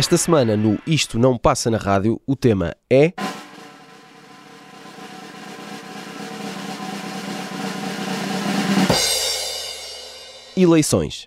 Esta semana no Isto Não Passa na Rádio, o tema é. Eleições.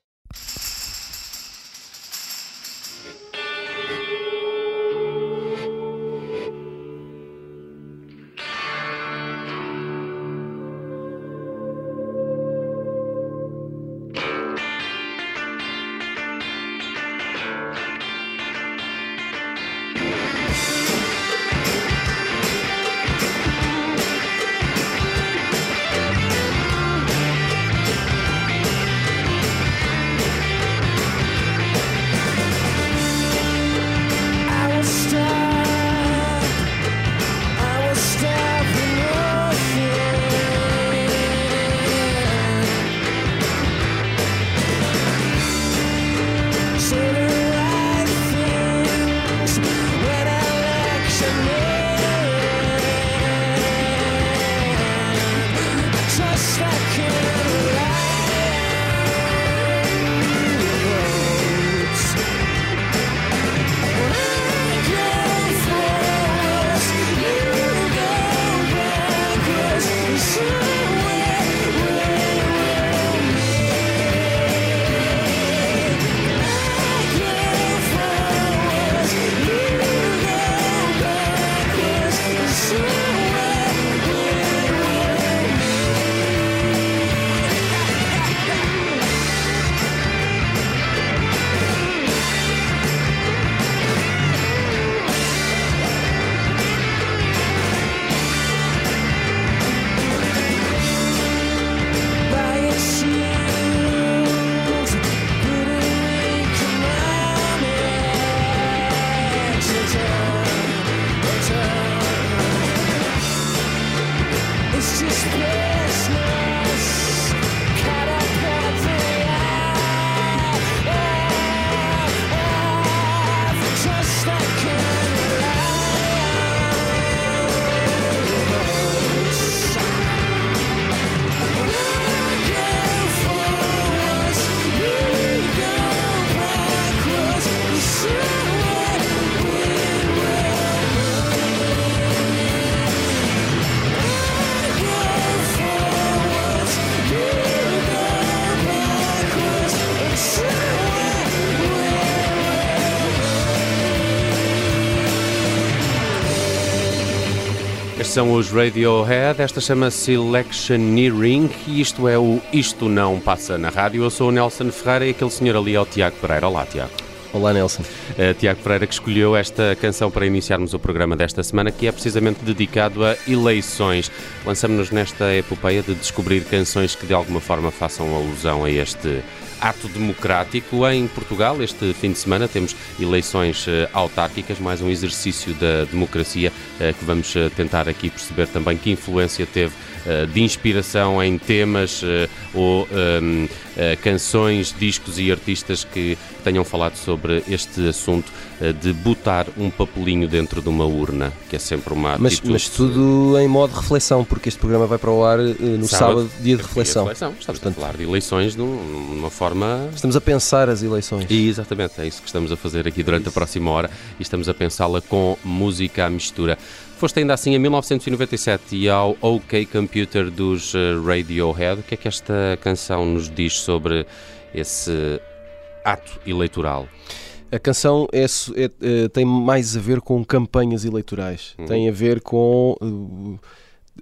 São os Radiohead, esta chama-se Electioneering e isto é o Isto Não Passa na Rádio. Eu sou o Nelson Ferreira e aquele senhor ali é o Tiago Pereira. Olá, Tiago. Olá, Nelson. Uh, Tiago Pereira que escolheu esta canção para iniciarmos o programa desta semana, que é precisamente dedicado a eleições. Lançamos-nos nesta epopeia de descobrir canções que de alguma forma façam alusão a este ato democrático. Em Portugal, este fim de semana, temos eleições eh, autárquicas, mais um exercício da democracia eh, que vamos eh, tentar aqui perceber também que influência teve de inspiração em temas ou um, canções, discos e artistas que tenham falado sobre este assunto de botar um papelinho dentro de uma urna, que é sempre uma mas, mas tudo em modo reflexão, porque este programa vai para o ar no sábado, sábado dia de reflexão. Dia de reflexão. Estamos Portanto, a falar de eleições de uma forma... Estamos a pensar as eleições. E, exatamente, é isso que estamos a fazer aqui durante a próxima hora e estamos a pensá-la com música à mistura. Foste ainda assim em 1997 e ao OK Computer dos eh, Radiohead. O que é que esta canção nos diz sobre esse ato eleitoral? A canção é, é, é, tem mais a ver com campanhas eleitorais. Uhum. Tem a ver com uh,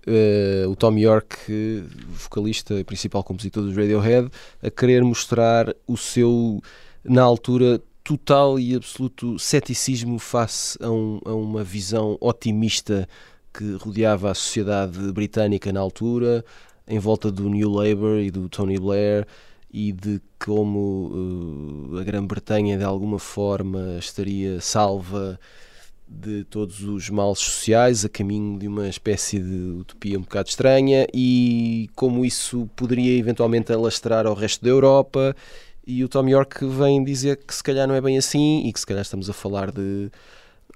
uh, o Tom York, vocalista e principal compositor dos Radiohead, a querer mostrar o seu, na altura, total e absoluto ceticismo face a, um, a uma visão otimista que rodeava a sociedade britânica na altura, em volta do New Labour e do Tony Blair, e de como uh, a Grã-Bretanha de alguma forma estaria salva de todos os males sociais, a caminho de uma espécie de utopia um bocado estranha, e como isso poderia eventualmente alastrar ao resto da Europa e o Tom York vem dizer que se calhar não é bem assim e que se calhar estamos a falar de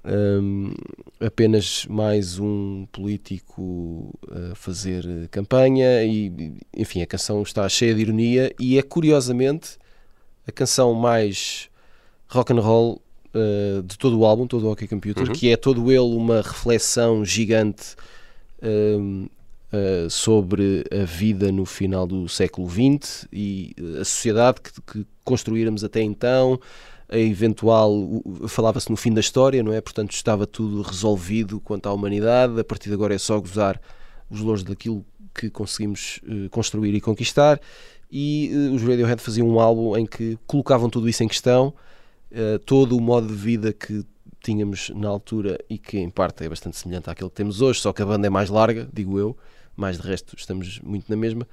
um, apenas mais um político a fazer campanha e enfim a canção está cheia de ironia e é curiosamente a canção mais rock and roll uh, de todo o álbum, todo o OK Computer, uhum. que é todo ele uma reflexão gigante uh, uh, sobre a vida no final do século XX e a sociedade que, que construíramos até então, a eventual falava-se no fim da história, não é? Portanto, estava tudo resolvido quanto à humanidade, a partir de agora é só gozar os louros daquilo que conseguimos construir e conquistar e os Radiohead faziam um álbum em que colocavam tudo isso em questão, todo o modo de vida que tínhamos na altura e que em parte é bastante semelhante àquele que temos hoje, só que a banda é mais larga, digo eu, mais de resto estamos muito na mesma.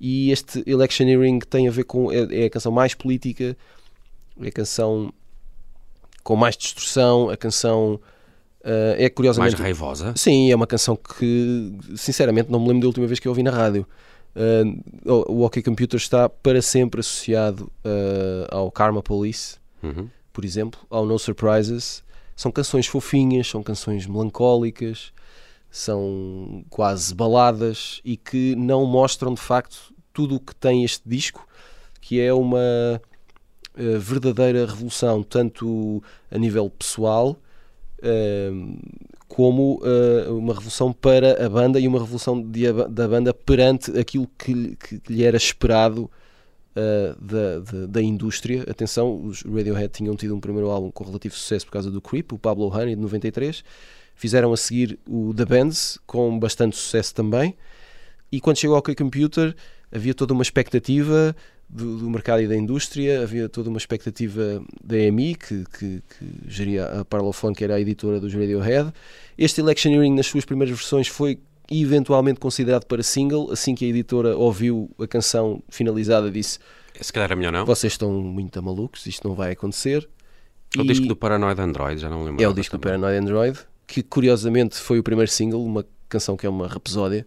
E este Electioneering tem a ver com. é, é a canção mais política, é a canção com mais destrução, a canção. Uh, é curiosamente. Mais raivosa? Sim, é uma canção que, sinceramente, não me lembro da última vez que eu ouvi na rádio. Uh, o OK Computer está para sempre associado uh, ao Karma Police, uhum. por exemplo, ao No Surprises. São canções fofinhas, são canções melancólicas, são quase baladas e que não mostram de facto tudo o que tem este disco, que é uma uh, verdadeira revolução, tanto a nível pessoal como uh, uma revolução para a banda e uma revolução da banda perante aquilo que, lhe era esperado uh, da, da, da, indústria. Atenção, os Radiohead tinham tido um primeiro álbum com relativo sucesso por causa do Creep, o Pablo Honey, de 93. Fizeram a seguir o The Bands, com bastante sucesso também. E quando chegou ao K-Computer, havia toda uma expectativa do, do, mercado e da indústria, havia toda uma expectativa da EMI, que, que, que geria a Parlophone, que era a editora dos Radiohead. Este Electioneering, nas suas primeiras versões, foi eventualmente considerado para single. Assim que a editora ouviu a canção finalizada, disse: Se calhar é melhor não. Vocês estão muito malucos, isto não vai acontecer. É o e... disco do Paranoid Android, já não lembro. É o disco também. do Paranoid Android, que curiosamente foi o primeiro single, uma canção que é uma rapsódia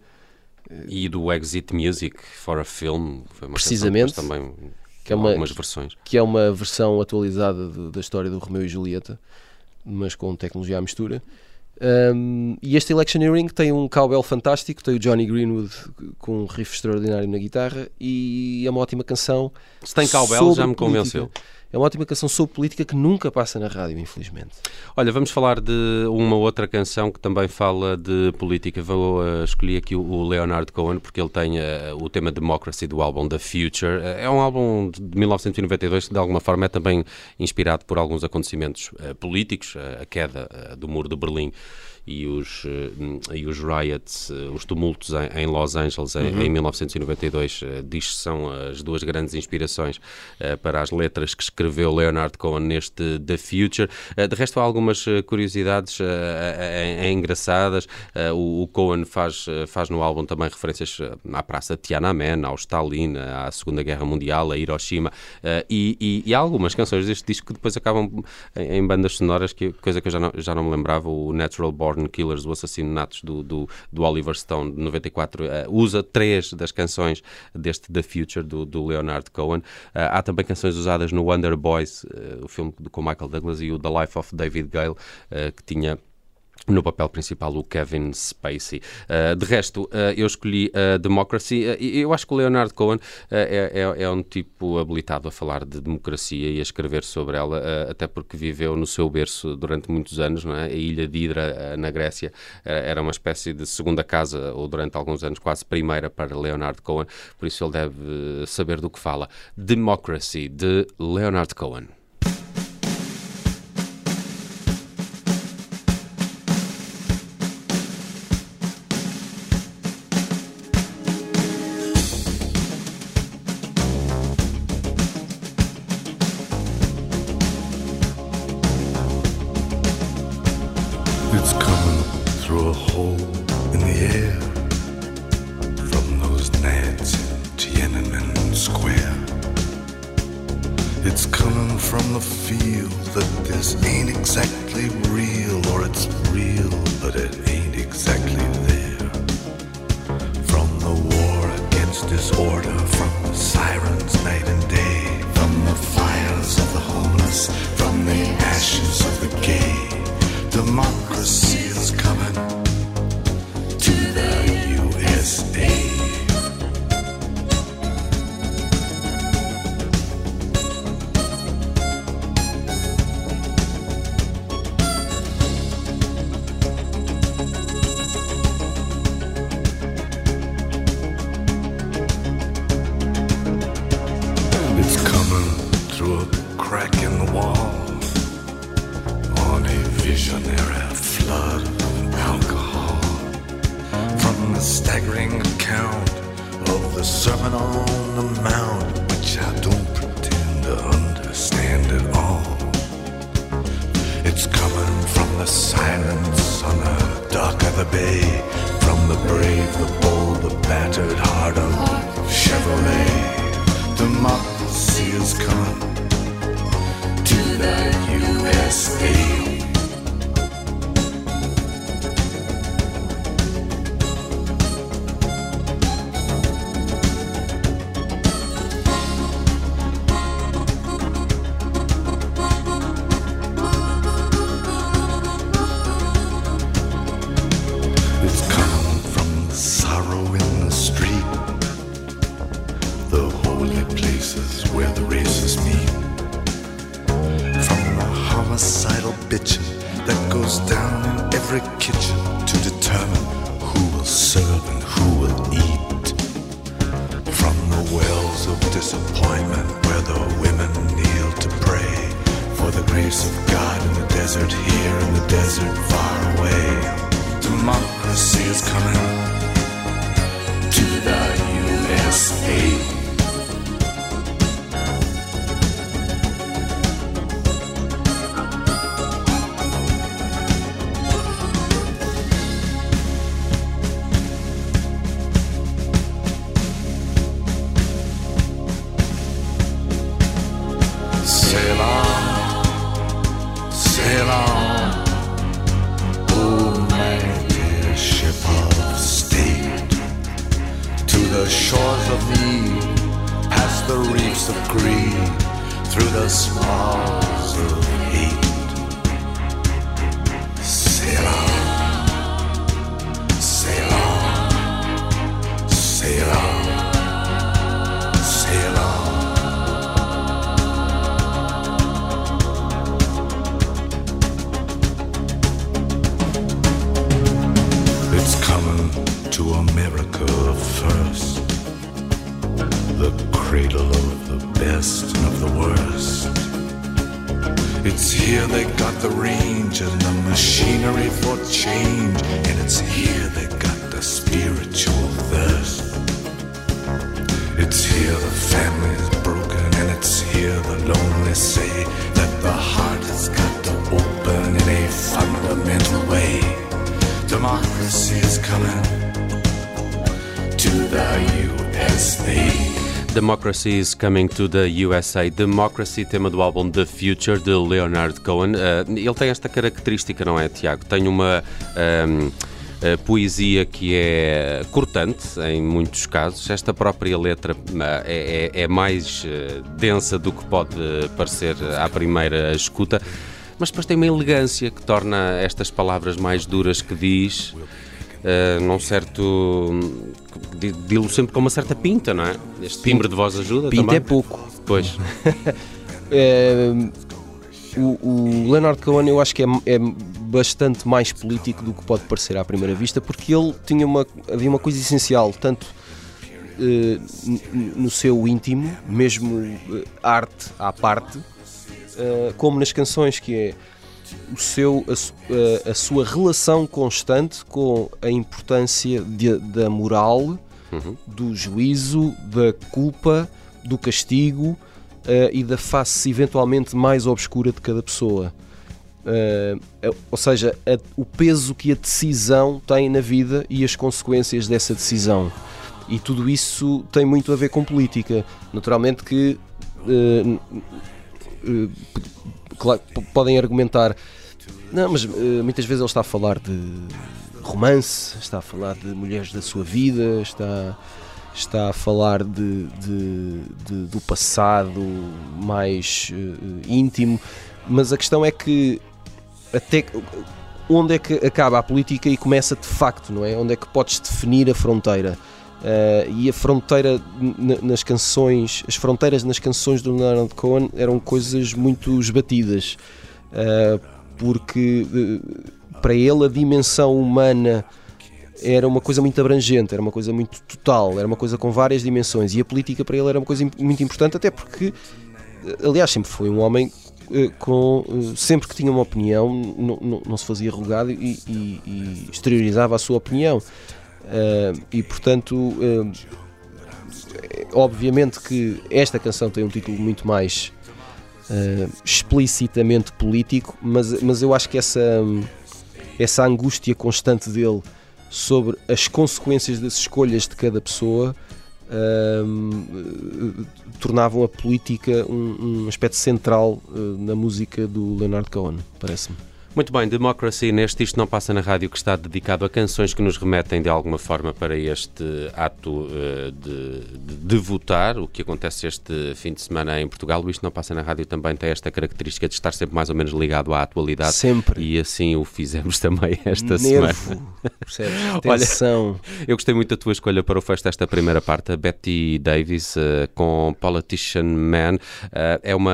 e do Exit Music for a Film, foi uma Precisamente. também que é uma, algumas versões. Que é uma versão atualizada de, da história do Romeu e Julieta, mas com tecnologia à mistura. Um, e este Electioneering tem um cowbell fantástico, tem o Johnny Greenwood com um riff extraordinário na guitarra e é uma ótima canção. Se tem cowbell, já me convenceu. É uma ótima canção sobre política que nunca passa na rádio, infelizmente. Olha, vamos falar de uma outra canção que também fala de política. Vou uh, escolher aqui o Leonard Cohen porque ele tem uh, o tema Democracy do álbum The Future. Uh, é um álbum de 1992 que de alguma forma é também inspirado por alguns acontecimentos políticos, a queda do muro de Berlim e os, eh, e os riots, eh, os tumultos em, Los Angeles uhum. em, 1992, eh, diz que são as duas grandes inspirações para as letras que escreveu Leonard Cohen neste The Future. De resto, há algumas curiosidades engraçadas. O Cohen faz, faz no álbum também referências à Praça Tiananmen, ao Stalin, à Segunda Guerra Mundial, a Hiroshima e, e, e há algumas canções deste disco que depois acabam em, em bandas sonoras, que, coisa que eu já não, já não me lembrava, o Natural Born Born Killers, o Assassinatos do, do, do Oliver Stone de 94, uh, eh, usa três das canções deste The Future do, do Leonard Cohen. Uh, há também canções usadas no Wonder Boys, uh, o filme com Michael Douglas, e o The Life of David Gale, que tinha no papel principal o Kevin Spacey. Uh, de resto, uh, eu escolhi uh, Democracy. eu acho que o Leonard Cohen é, é, é, um tipo habilitado a falar de democracia e a escrever sobre ela, até porque viveu no seu berço durante muitos anos. Não é? A ilha de Hidra, na Grécia, era uma espécie de segunda casa, ou durante alguns anos quase primeira para Leonard Cohen, por isso ele deve saber do que fala. Democracy, de Leonard Cohen. The on the dock of the bay, from the brave, the bold, the battered heart of Chevrolet. Democracy is coming to the USA. Of past the reefs of greed, through the smalls of It's here they got the range and the machinery for change. And it's here they got the spiritual thirst. It's here the family is broken, and it's here the lonely say that the heart has got to open in a fundamental way. Democracy is coming to the USA. Democracy is coming to the USA. Democracy, tema do álbum The Future de Leonard Cohen. Uh, ele tem esta característica, não é, Tiago? Tem uma um, uh, poesia que é cortante em muitos casos. Esta própria letra uh, é, é- é mais densa do que pode parecer à primeira escuta. Mas depois tem uma elegância que torna estas palavras mais duras que diz uh, num certo. di- dilo sempre com uma certa pinta, não é? Este timbre de voz ajuda Pinta também. é pouco. Pois. É, o, o Leonard Cohen eu acho que é, é bastante mais político do que pode parecer à primeira vista, porque ele tinha uma, havia uma coisa essencial, tanto eh, no seu íntimo, mesmo eh, arte à parte, eh, como nas canções, que é o seu, a, su- a- sua relação constante com a importância de- da moral, Uhum. do juízo, da culpa, do castigo eh, e da face eventualmente mais obscura de cada pessoa. Eh, eh, ou seja, a- o peso que a decisão tem na vida e as consequências dessa decisão. E tudo isso tem muito a ver com política. Naturalmente que eh, eh, p- claro, podem argumentar, não, mas eh, muitas vezes ele está a falar de romance, está a falar de mulheres da sua vida, está, está a falar de, de- de- do passado mais eh, íntimo, mas a questão é que até onde é que acaba a política e começa de facto, não é? Onde é que podes definir a fronteira? Eh, e a fronteira nas canções, as fronteiras nas canções do Leonard Cohen eram coisas muito esbatidas, eh, porque eh, para ele a dimensão humana era uma coisa muito abrangente, era uma coisa muito total, era uma coisa com várias dimensões e a política para ele era uma coisa muito importante, até porque, aliás, sempre foi um homem com sempre que tinha uma opinião, não, não- não se fazia rogado e, e- e exteriorizava a sua opinião. Uh, e portanto, uh, obviamente que esta canção tem um título muito mais uh, explicitamente político, mas, mas eu acho que essa, essa angústia constante dele sobre as consequências das escolhas de cada pessoa tornavam a política um, um aspecto central uh, na música do Leonard Cohen, parece-me. Muito bem, Democracy neste Isto Não Passa na Rádio, que está dedicado a canções que nos remetem de alguma forma para este ato uh, de, de, de, votar, o que acontece este fim de semana em Portugal. O Isto Não Passa na Rádio também tem esta característica de estar sempre mais ou menos ligado à atualidade. Sempre. E assim o fizemos também esta Nervo, semana. Percebes? Tensão. Olha, eu gostei muito da tua escolha para o fecho desta primeira parte, a Betty Davis, uh, com Politician Man. Uh, é uma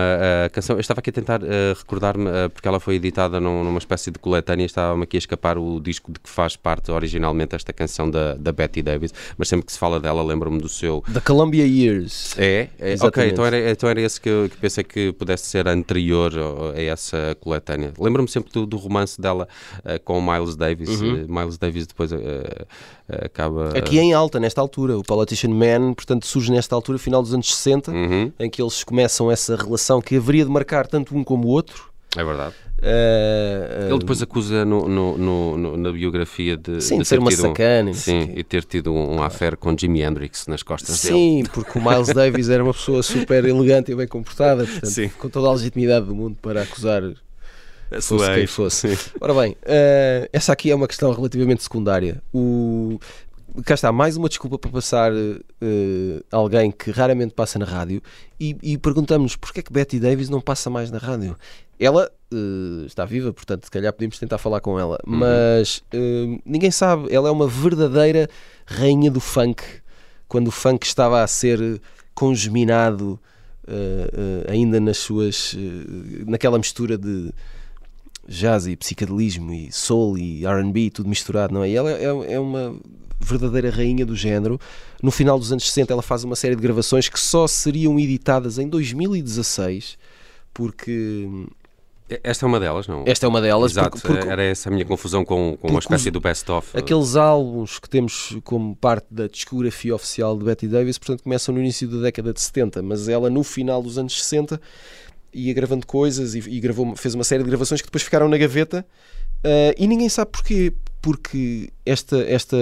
canção, eu estava aqui a tentar recordar-me, porque ela foi editada num numa espécie de coletânea, estava-me aqui a escapar o disco de que faz parte originalmente esta canção da, da Betty Davis, mas sempre que se fala dela lembro-me do seu... The Columbia Years. É? é ok, então era, então era esse que, eu, que pensei que pudesse ser anterior a essa coletânea. Lembro-me sempre do, do, romance dela uh, com Miles Davis. Uhum. Uh, Miles Davis depois uh, acaba... Aqui em alta, nesta altura, o Politician Man, portanto, surge nesta altura, final dos anos 60, uhum. em que eles começam essa relação que haveria de marcar tanto um como o outro. É verdade. Uh, Ele depois acusa no, no, no, na biografia de, sim, de ser uma sacana. Um, sim, e ter tido um affair com Jimi Hendrix nas costas sim, dele. Sim, porque o Miles Davis era uma pessoa super elegante e bem comportada, portanto, com toda a legitimidade do mundo para acusar a fosse quem fosse. Sim. Ora bem, uh, essa aqui é uma questão relativamente secundária. O, cá está, mais uma desculpa para passar alguém que raramente passa na rádio e, e perguntamos porquê é que Betty Davis não passa mais na rádio. Ela uh, está viva, portanto, se calhar podemos tentar falar com ela, uhum. mas uh, ninguém sabe. Ela é uma verdadeira rainha do funk. Quando o funk estava a ser congeminado uh, ainda nas suas. naquela mistura de jazz e psicadelismo e soul e RB, tudo misturado, não é? E ela é, é uma verdadeira rainha do género. No final dos anos 60, ela faz uma série de gravações que só seriam editadas em 2016, porque esta é uma delas, não? Esta é uma delas. Exato, porque, porque, era essa a minha confusão com, com uma espécie do best-of. Aqueles álbuns que temos como parte da discografia oficial de Betty Davis, portanto, começam no início da década de 70, mas ela no final dos anos 60 ia gravando coisas e, e gravou, fez uma série de gravações que depois ficaram na gaveta uh, e ninguém sabe porquê. Porque esta, esta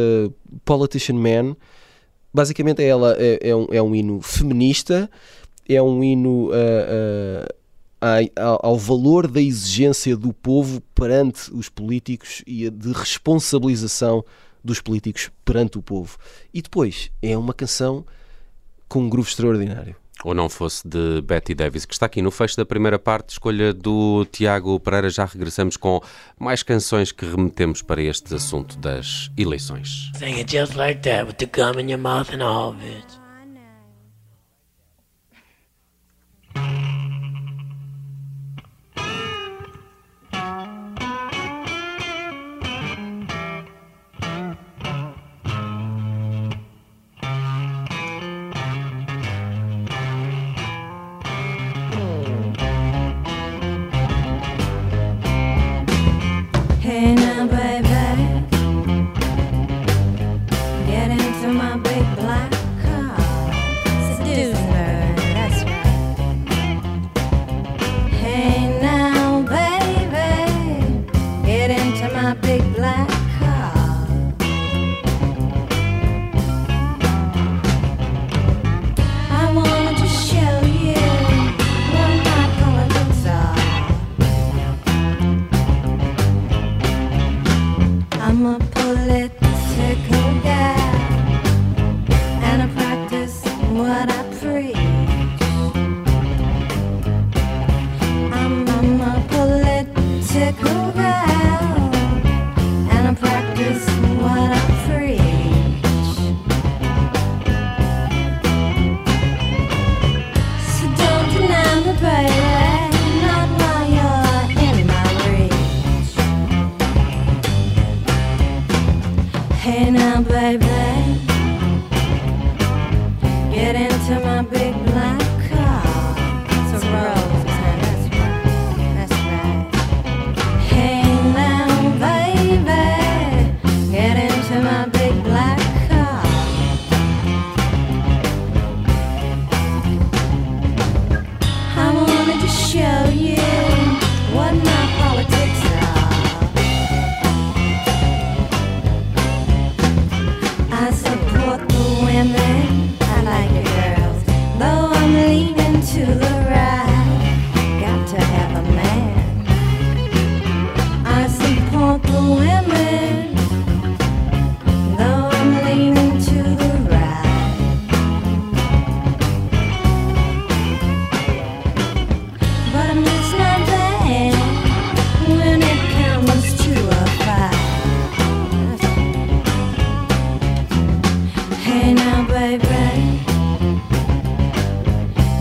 Politician Man, basicamente, é ela é, é, um, é um hino feminista, é um hino. Uh, uh, ao valor da exigência do povo perante os políticos e de responsabilização dos políticos perante o povo. E depois é uma canção com um groove extraordinário. Ou não fosse de Betty Davis, que está aqui no fecho da primeira parte, escolha do Tiago Pereira. Já regressamos com mais canções que remetemos para este assunto das eleições. Sing it just like that with the gum in your mouth and all of it.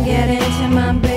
get into my bed.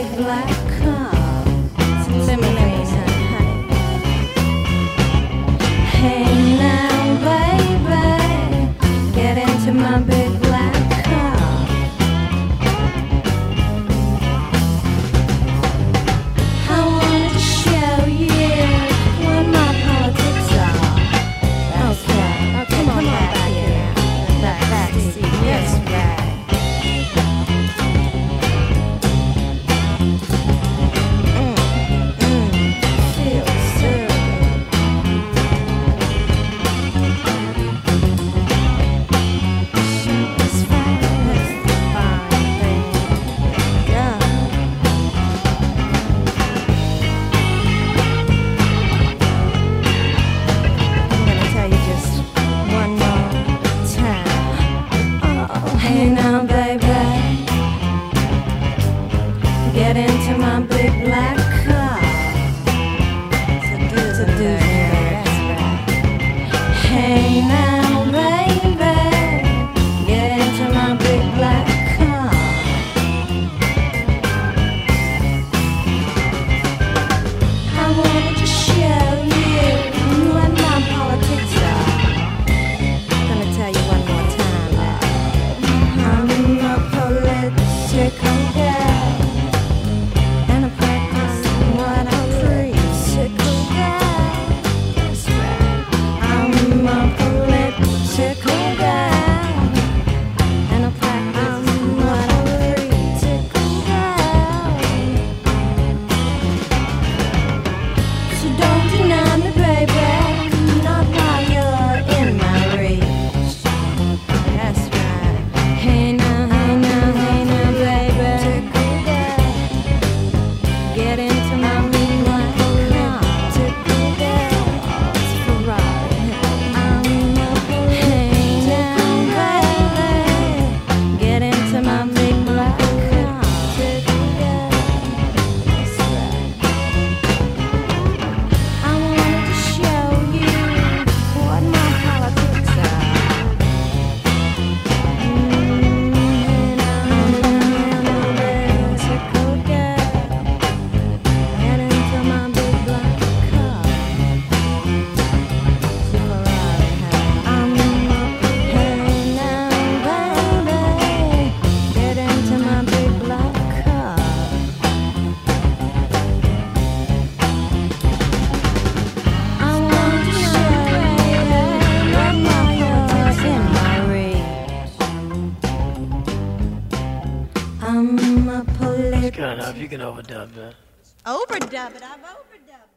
Overdub it. I've overdubbed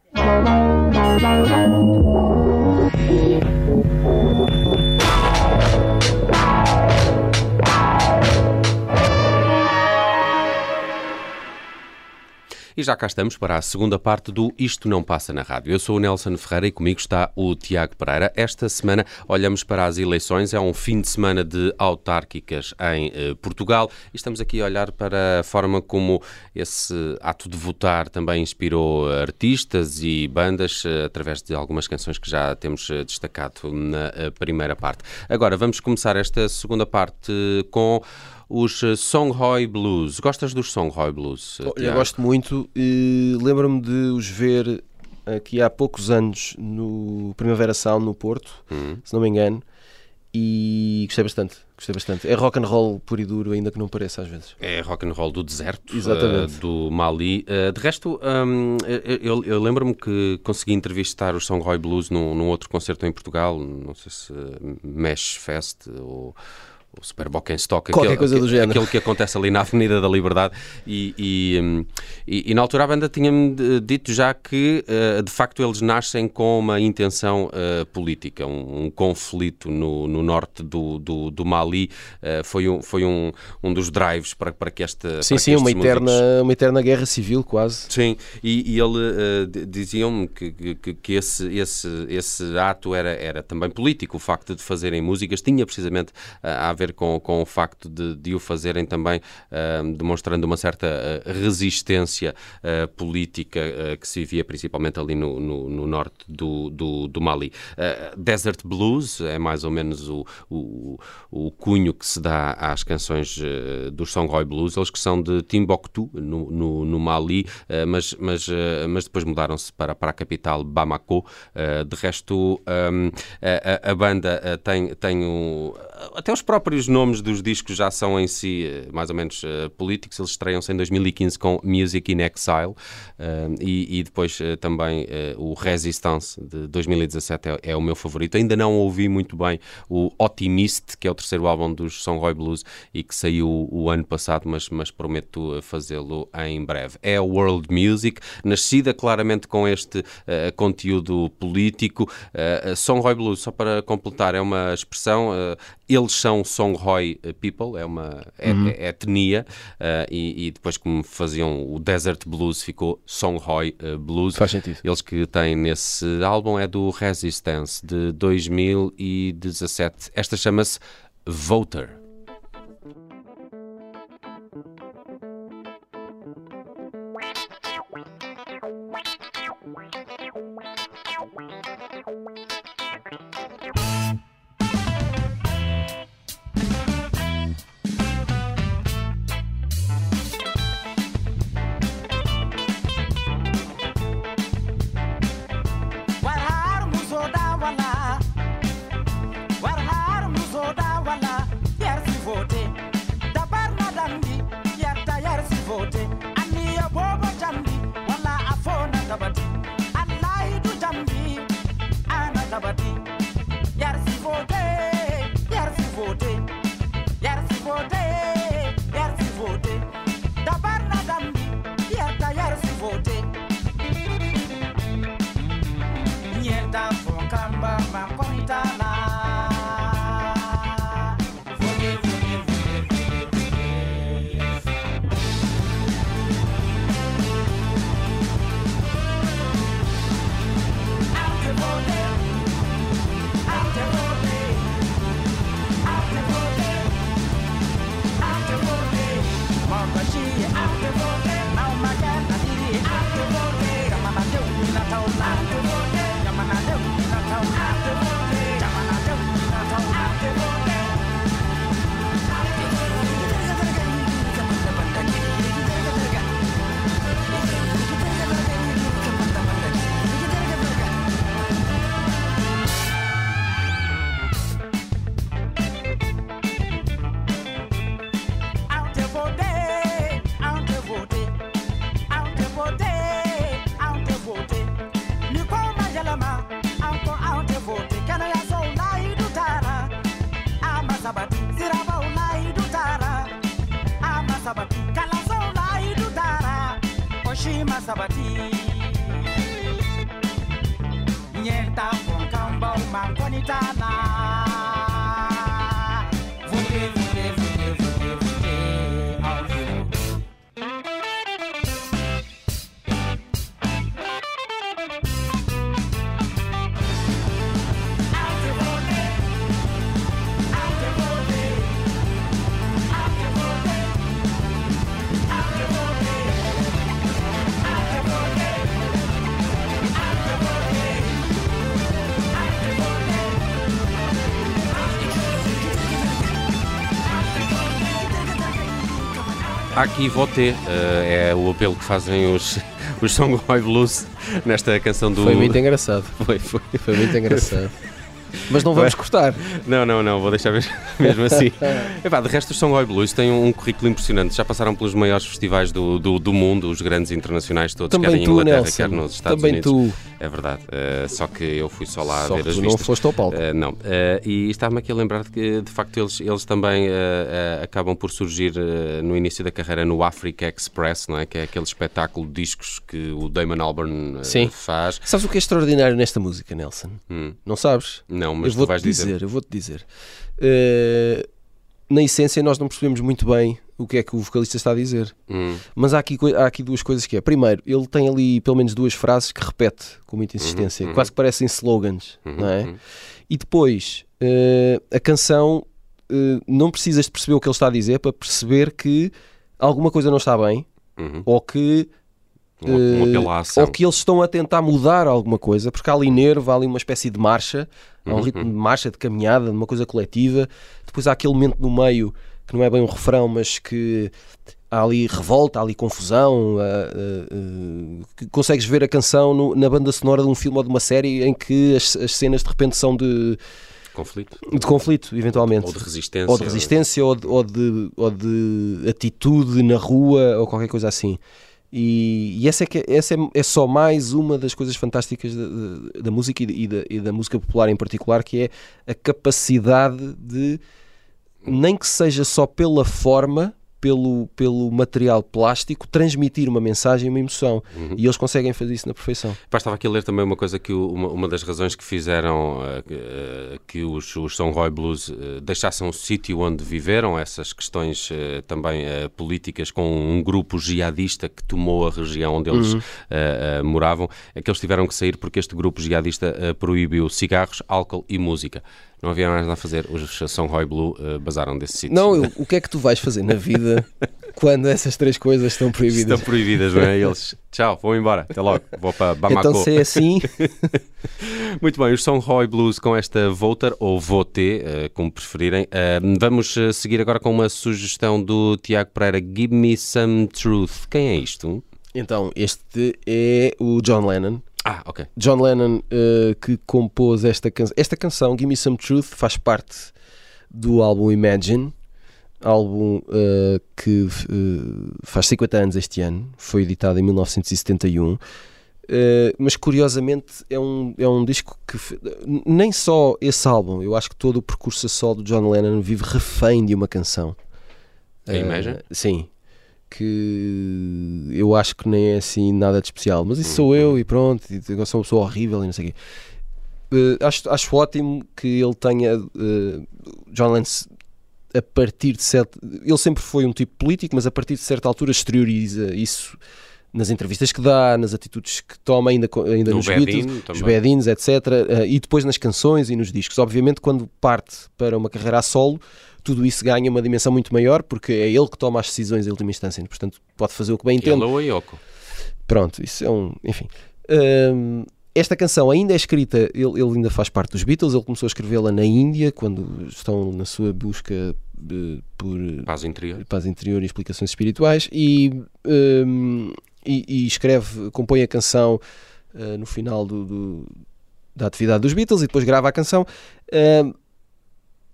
it. E já cá estamos para a segunda parte do Isto Não Passa na Rádio. Eu sou o Nelson Ferreira e comigo está o Tiago Pereira. Esta semana olhamos para as eleições. É um fim de semana de autárquicas em eh, Portugal e estamos aqui a olhar para a forma como esse ato de votar também inspirou artistas e bandas eh, através de algumas canções que já temos eh, destacado na eh, primeira parte. Agora vamos começar esta segunda parte com os eh, Songhai Blues. Gostas dos Songhai Blues? eh, Eu gosto muito. e Lembro-me de os ver aqui há poucos anos no Primavera Sound no Porto, Hum. se não me engano, e gostei bastante. Gostei bastante. É rock and roll puro e duro, ainda que não pareça às vezes. É rock and roll do deserto, Exatamente. eh, do Mali. Eh, de resto, hum, eu, eu- lembro-me que consegui entrevistar os Songhai Blues num, num outro concerto em Portugal, não sei se eh, Mesh Fest ou o Super Stock, Qualquer coisa do género. aquele que acontece ali na Avenida da Liberdade. E, e, hum, e- e na altura a banda tinha-me dito já que eh, de facto eles nascem com uma intenção eh, política, um, um conflito no, no norte do, do, do Mali. eh, foi um, foi um, um dos drives para, para que esta. Sim, sim, uma eterna, músicos- uma eterna guerra civil, quase. Sim, e, e ele d- diziam-me que, que, que esse, esse, esse ato era, era também político, o facto de fazerem músicas tinha precisamente a ver com, com o facto de, de o fazerem também eh, demonstrando uma certa eh, resistência eh, política eh, que se via principalmente ali no, no, no norte do, do, do Mali. Desert Blues é mais ou menos o, o, o cunho que se dá às canções dos Songhai Blues, eles que são de Timbuktu, no, no, no Mali, mas, mas, mas depois mudaram-se para, para a capital Bamako. De resto, hum, a, a- banda tem, tem um, até os próprios nomes dos discos já são em si eh, mais ou menos eh, políticos. Eles estreiam-se em 2015 com Music in Exile eh, e, e depois eh, também o Resistance de 2017 é, é o meu favorito. Ainda não ouvi muito bem o Optimist, que é o terceiro álbum dos Songhai Blues e que saiu o ano passado, mas, mas prometo fazê-lo em breve. É World Music, nascida claramente com este conteúdo político. Uh, Songhai Blues, só para completar, é uma expressão. Eh, eles são Songhai People, é uma é- é etnia, eh, e, e depois, como faziam o Desert Blues, ficou Songhai eh, Blues. Faz sentido. Eles que têm nesse álbum é do Resistance de 2017. Esta chama-se Voter. Aqui vote é o apelo que fazem os, os Songhai Blues nesta canção do. Foi muito engraçado. Foi, foi. Foi muito engraçado. Mas não vamos cortar. Não, não, não, vou deixar mesmo, assim. Epá, de resto, os Songhai Blues têm um, um currículo impressionante. Já passaram pelos maiores festivais do, do, do mundo, os grandes internacionais todos, quer Também em tu, Inglaterra, Nelson. quer nos Estados Também Unidos. tu. É verdade. Eh, só que eu fui só lá Só ver as tu não vistas. foste ao palco. Eh, não. Eh, e estava-me aqui a lembrar de que, de facto, eles, eles também acabam por surgir no início da carreira no Africa Express, não é? Que é aquele espetáculo de discos que o Damon Albarn faz. Sabes o que é extraordinário nesta música, Nelson? Hum. Não sabes? Não, mas eu tu vou-te vais dizer, dizer. eu vou-te dizer. Na essência, nós não percebemos muito bem o que é que o vocalista está a dizer. Hum. Mas há aqui, há aqui duas coisas que é. Primeiro, ele tem ali pelo menos duas frases que repete com muita insistência, uhum. quase que parecem slogans, Uhum, não é? uhum. E depois, eh, a canção, eh, não precisas de perceber o que ele está a dizer para perceber que alguma coisa não está bem Uhum. ou que Um, um eh, ou que eles estão a tentar mudar alguma coisa, porque há ali nervo, há ali uma espécie de marcha, há um Uhum, ritmo de marcha, de caminhada, de uma coisa coletiva. Depois há aquele momento no meio que não é bem um refrão, mas que há ali revolta, há ali confusão. ah, ah, ah, que consegues ver a canção no- na banda sonora de um filme ou de uma série em que as, as cenas de repente são de, Conflito. de conflito, eventualmente. Ou de resistência. Ou de resistência, ou de, ou de, ou de atitude na rua, ou qualquer coisa assim. E, e essa, é, que é- essa é, é só mais uma das coisas fantásticas da, da- da música e, de- e da, e da música popular em particular, que é a capacidade de, nem que seja só pela forma, pelo, pelo material plástico, transmitir uma mensagem e uma emoção. Uhum. E eles conseguem fazer isso na perfeição. Pá, estava aqui a ler também uma coisa que o- uma, uma das razões que fizeram eh, que, os, os Songhai Blues eh, deixassem o sítio onde viveram, essas questões eh, também políticas com um grupo jihadista que tomou a região onde eles eh, moravam, é que eles tiveram que sair porque este grupo jihadista proibiu cigarros, álcool e música. Não havia mais nada a fazer. Os Songhai Blue eh, basaram desse sítio. Não, eu- o que é que tu vais fazer na vida quando essas três coisas estão proibidas? Estão proibidas, não é? Eles, tchau, vou embora, até logo, vou para Bamako. Então, se é assim, Muito bem, os Songhai Blues com esta Voter ou Vote, eh, como preferirem. Eh, vamos seguir agora com uma sugestão do Tiago Pereira, Give Me Some Truth. Quem é isto? então, este é o John Lennon. Ah, ok. John Lennon eh, que compôs esta canção. Esta canção, Give Me Some Truth, faz parte do álbum Imagine, álbum eh, que eh, faz 50 anos este ano, foi editado em 1971. Eh, mas curiosamente é um, é um disco que nem só esse álbum, eu acho que todo o percurso a solo do John Lennon vive refém de uma canção. A Imagine? Eh, sim, que eu acho que nem é assim nada de especial, mas isso sou eu e pronto, eu sou uma pessoa horrível e não sei o quê. Eh, acho, acho ótimo que ele tenha eh, John Lennon a partir de certo. Ele sempre foi um tipo político, mas a partir de certa altura exterioriza isso nas entrevistas que dá, nas atitudes que toma, ainda, ainda No nos Bedin Beatles, os também. Bedins, etc. eh, e depois nas canções e nos discos. Obviamente, quando parte para uma carreira a solo, tudo isso ganha uma dimensão muito maior, porque é ele que toma as decisões em última instância, portanto, pode fazer o que bem entende. Ele ou a Yoko? Pronto, isso é um. Enfim. Hum, esta canção ainda é escrita, ele, ele ainda faz parte dos Beatles, ele começou a escrevê-la na Índia, quando estão na sua busca eh, por Paz interior. paz interior e explicações espirituais, e, hum, e, e escreve, compõe a canção eh, no final do, do- da atividade dos Beatles e depois grava a canção. Hum,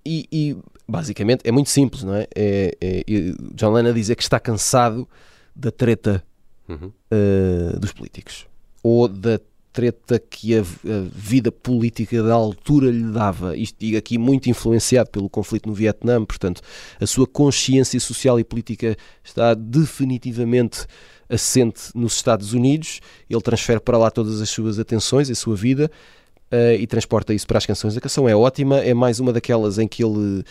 e, e, basicamente é muito simples, não é? é, é- é John Lennon dizer que está cansado da treta Uhum. uh, dos políticos ou da treta que a, a vida política da altura lhe dava. Isto digo aqui muito influenciado pelo conflito no Vietnã, portanto, a sua consciência social e política está definitivamente assente nos Estados Unidos, ele transfere para lá todas as suas atenções, a sua vida, eh, e transporta isso para as canções. A canção é ótima, é mais uma daquelas em que ele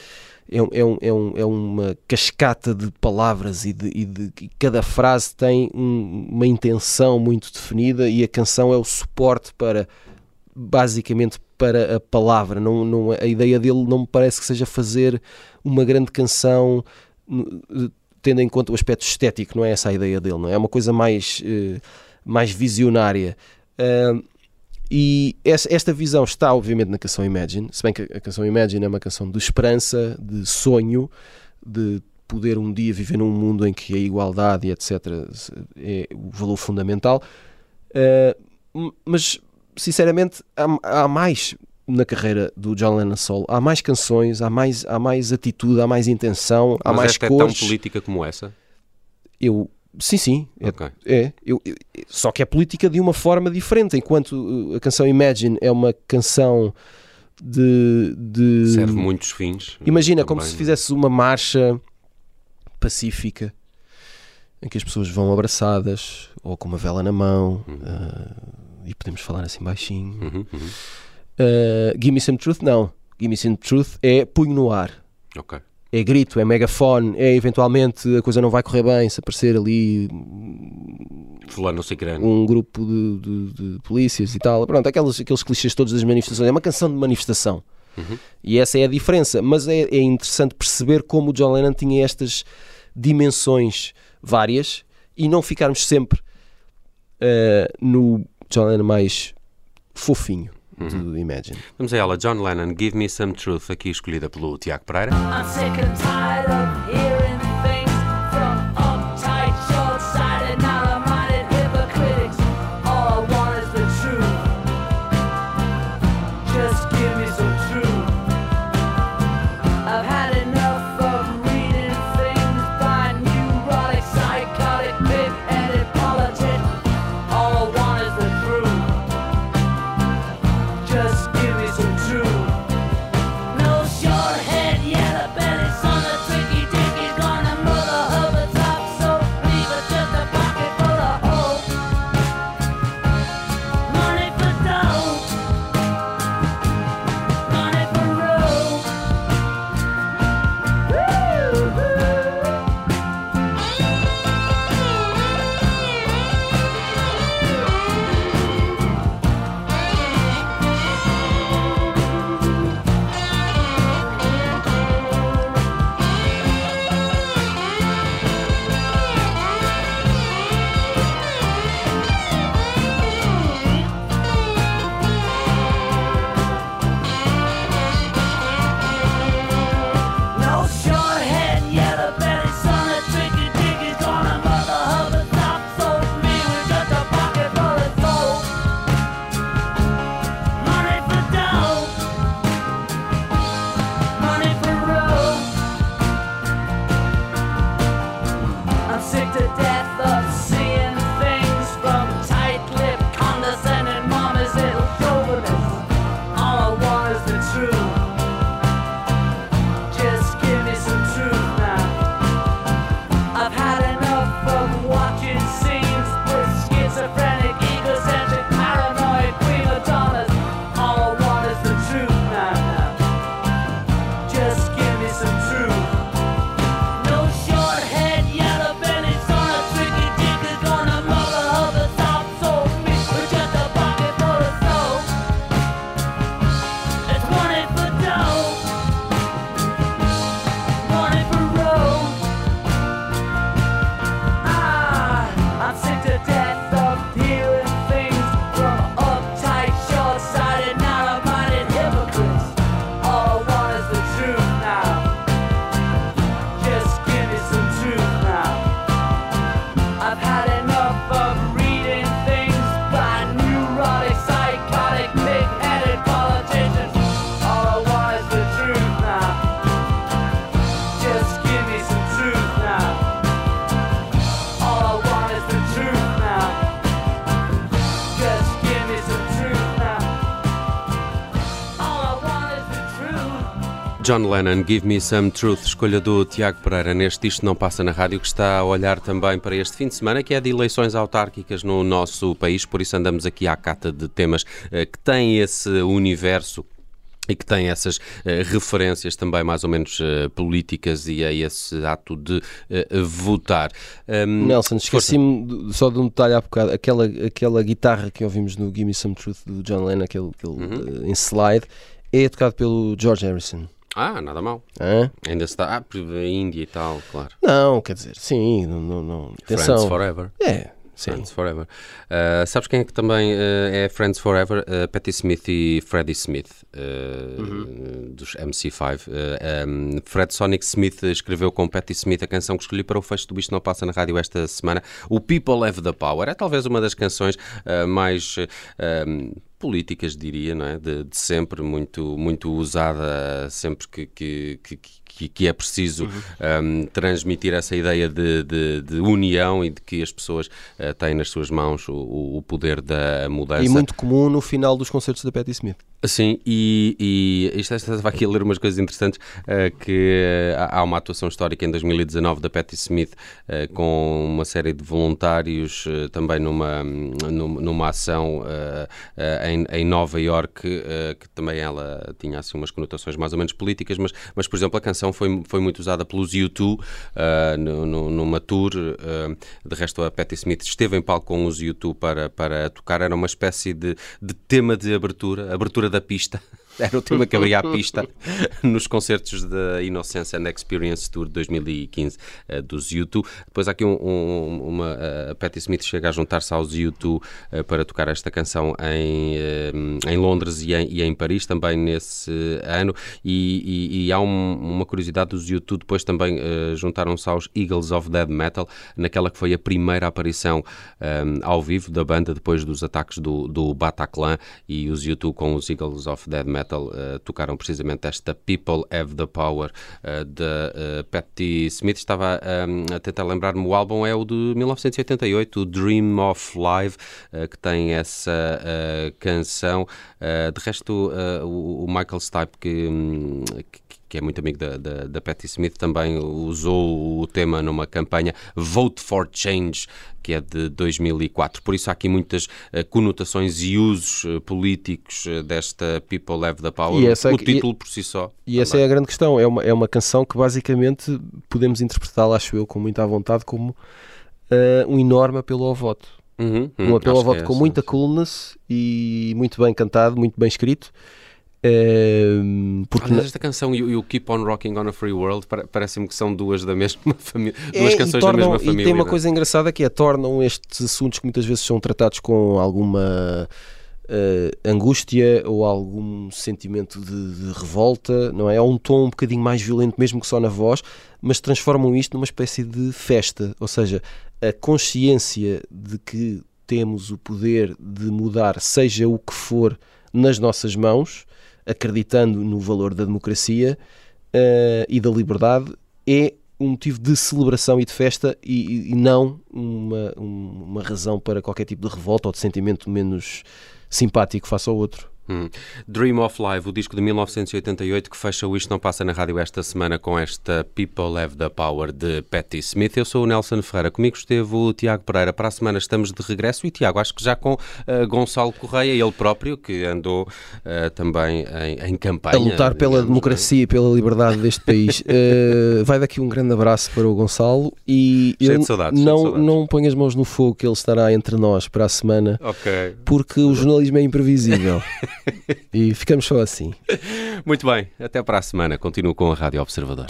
é, um- é, um- é, um- é uma cascata de palavras e, de, e de- e cada frase tem um- uma intenção muito definida e a canção é o suporte para basicamente para a palavra. Não, não, a ideia dele não me parece que seja fazer uma grande canção n- tendo em conta o aspecto estético, não é essa a ideia dele, não é? É uma coisa mais, eh, mais visionária. Ah, e esta visão está, obviamente, na canção Imagine, se bem que a canção Imagine é uma canção de esperança, de sonho, de poder um dia viver num mundo em que a igualdade e etc. é o valor fundamental. Ah, mas, sinceramente, há, há mais na carreira do John Lennon Solo. Há mais canções, há mais, há mais atitude, há mais intenção, há Mas mais esta cores. é tão política como essa? Eu, sim, sim, é, Ok. é, eu, eu- só que é política de uma forma diferente, enquanto uh, a canção Imagine é uma canção de. de- Serve muitos fins. Imagina, também, como se é? fizesse uma marcha pacífica em que as pessoas vão abraçadas ou com uma vela na mão uh, e podemos falar assim baixinho. Uhum, uhum. Uh, Give Me Some Truth, não. Give Me Some Truth é punho no ar. Ok. É grito, é megafone, é eventualmente a coisa não vai correr bem se aparecer ali Fulano Cicrano. um grupo de, de- de polícias e tal. Pronto, aqueles, aqueles clichês todos das manifestações. É uma canção de manifestação. E essa é a diferença. Mas é, é interessante perceber como o John Lennon tinha estas dimensões várias e não ficarmos sempre eh, no John Lennon mais fofinho do Imagine. Vamos a ela. John Lennon, Give Me Some Truth, aqui escolhida pelo Tiago Pereira. I'm sick and tired of John Lennon, Give Me Some Truth, escolha do Tiago Pereira neste Isto Não Passa na Rádio, que está a olhar também para este fim de semana, que é de eleições autárquicas no nosso país, por isso andamos aqui à cata de temas eh, que têm esse universo e que tem essas eh, referências também mais ou menos eh, políticas e a esse ato de eh, votar. Um, Nelson, esqueci-me só de um detalhe há bocado. Aquela, aquela guitarra que ouvimos no Give Me Some Truth do John Lennon, aquele, aquele Uhum. em slide, é tocado pelo George Harrison. Ah, nada mal. Hã? Ainda se está. Ah, a Índia e tal, claro. Não, quer dizer, sim, não, não, não. Friends Atenção. Forever. É, sim. Friends Forever. Uh, sabes quem é que também uh, é Friends Forever? Uh, Patti Smith e Freddie Smith, uh, dos MC5. Uh, um, Fred Sonic Smith escreveu com Patti Smith a canção que escolhi para o fecho do Bicho Não Passa na Rádio esta semana, o People Have the Power. É talvez uma das canções mais. um, políticas, diria, não é? de, de sempre, muito, muito usada sempre que, que, que, que- que é preciso um, transmitir essa ideia de, de- de união e de que as pessoas uh, têm nas suas mãos o, o- poder da mudança. E muito comum no final dos concertos da Patti Smith. Sim, e, e isto esta- estava aqui a ler umas coisas interessantes, eh, que eh, há uma atuação histórica em 2019 da Patti Smith com uma série de voluntários também numa, numa, numa ação em, em Nova York que também ela tinha assim umas conotações mais ou menos políticas, mas, mas por exemplo a canção foi, foi muito usada pelos U2 eh, no- no- numa tour, eh, de resto a Patti Smith esteve em palco com os U2 para, para tocar, era uma espécie de, de tema de abertura, abertura da pista. Era o tema que abria a pista nos concertos da Innocence and Experience Tour 2015 eh, dos U2. Depois há aqui um, um- uma. A Patti Smith chega a juntar-se aos U2 eh, para tocar esta canção em, eh, em Londres e em, e em Paris também nesse ano. E, e- e há um- uma curiosidade dos U2 depois também juntaram-se aos Eagles of Dead Metal, naquela que foi a primeira aparição ao vivo da banda depois dos ataques do, do Bataclan e os U2 com os Eagles of Dead Metal eh, tocaram precisamente esta People Have the Power eh, da eh, Patti Smith. Estava eh, a tentar lembrar-me, o álbum é o de 1988, o Dream of Live, que tem essa canção. De resto, o, o Michael Stipe, que, hum, que- que é muito amigo da, da, da Patti Smith, também usou o tema numa campanha Vote for Change, que é de 2004. Por isso há aqui muitas eh, conotações e usos eh, políticos eh, desta People Have the Power. E essa é o título por si só. E essa é a grande questão. É uma, é uma canção que basicamente podemos interpretá-la, acho eu, com muita vontade, como um enorme apelo ao voto. Uhum, Um uhum, apelo ao voto é com muita coolness e muito bem cantado, muito bem escrito. Eh, porque Olha, esta canção e o- Keep on Rocking on a Free World pare- parece-me que são duas da mesma família, É, duas e canções tornam- da mesma família. E tem uma não é? coisa engraçada que é tornam estes assuntos que muitas vezes são tratados com alguma eh, angústia ou algum sentimento de, de revolta, não é? Ou um tom um bocadinho mais violento, mesmo que só na voz, mas transformam isto numa espécie de festa. Ou seja, a consciência de que temos o poder de mudar, seja o que for, nas nossas mãos, acreditando no valor da democracia eh, e da liberdade, é um motivo de celebração e de festa e, e não uma, um- uma razão para qualquer tipo de revolta ou de sentimento menos simpático face ao outro. Hum. Dream of Live, o disco de 1988 que fecha o Isto Não Passa na Rádio esta semana com esta People Have the Power de Patti Smith. Eu sou o Nelson Ferreira, comigo esteve o Tiago Pereira. Para a semana estamos de regresso e Tiago, acho que já com eh, Gonçalo Correia, ele próprio, que andou eh, também em, em campanha. a lutar pela digamos, democracia e pela liberdade deste país. Eh, vai daqui um grande abraço para o Gonçalo e eu de saudades, não, não ponho as mãos no fogo que ele estará entre nós para a semana, não é? Ok. porque o jornalismo é imprevisível. e ficamos só assim. Muito bem, até para a semana. Continuo com a Rádio Observador.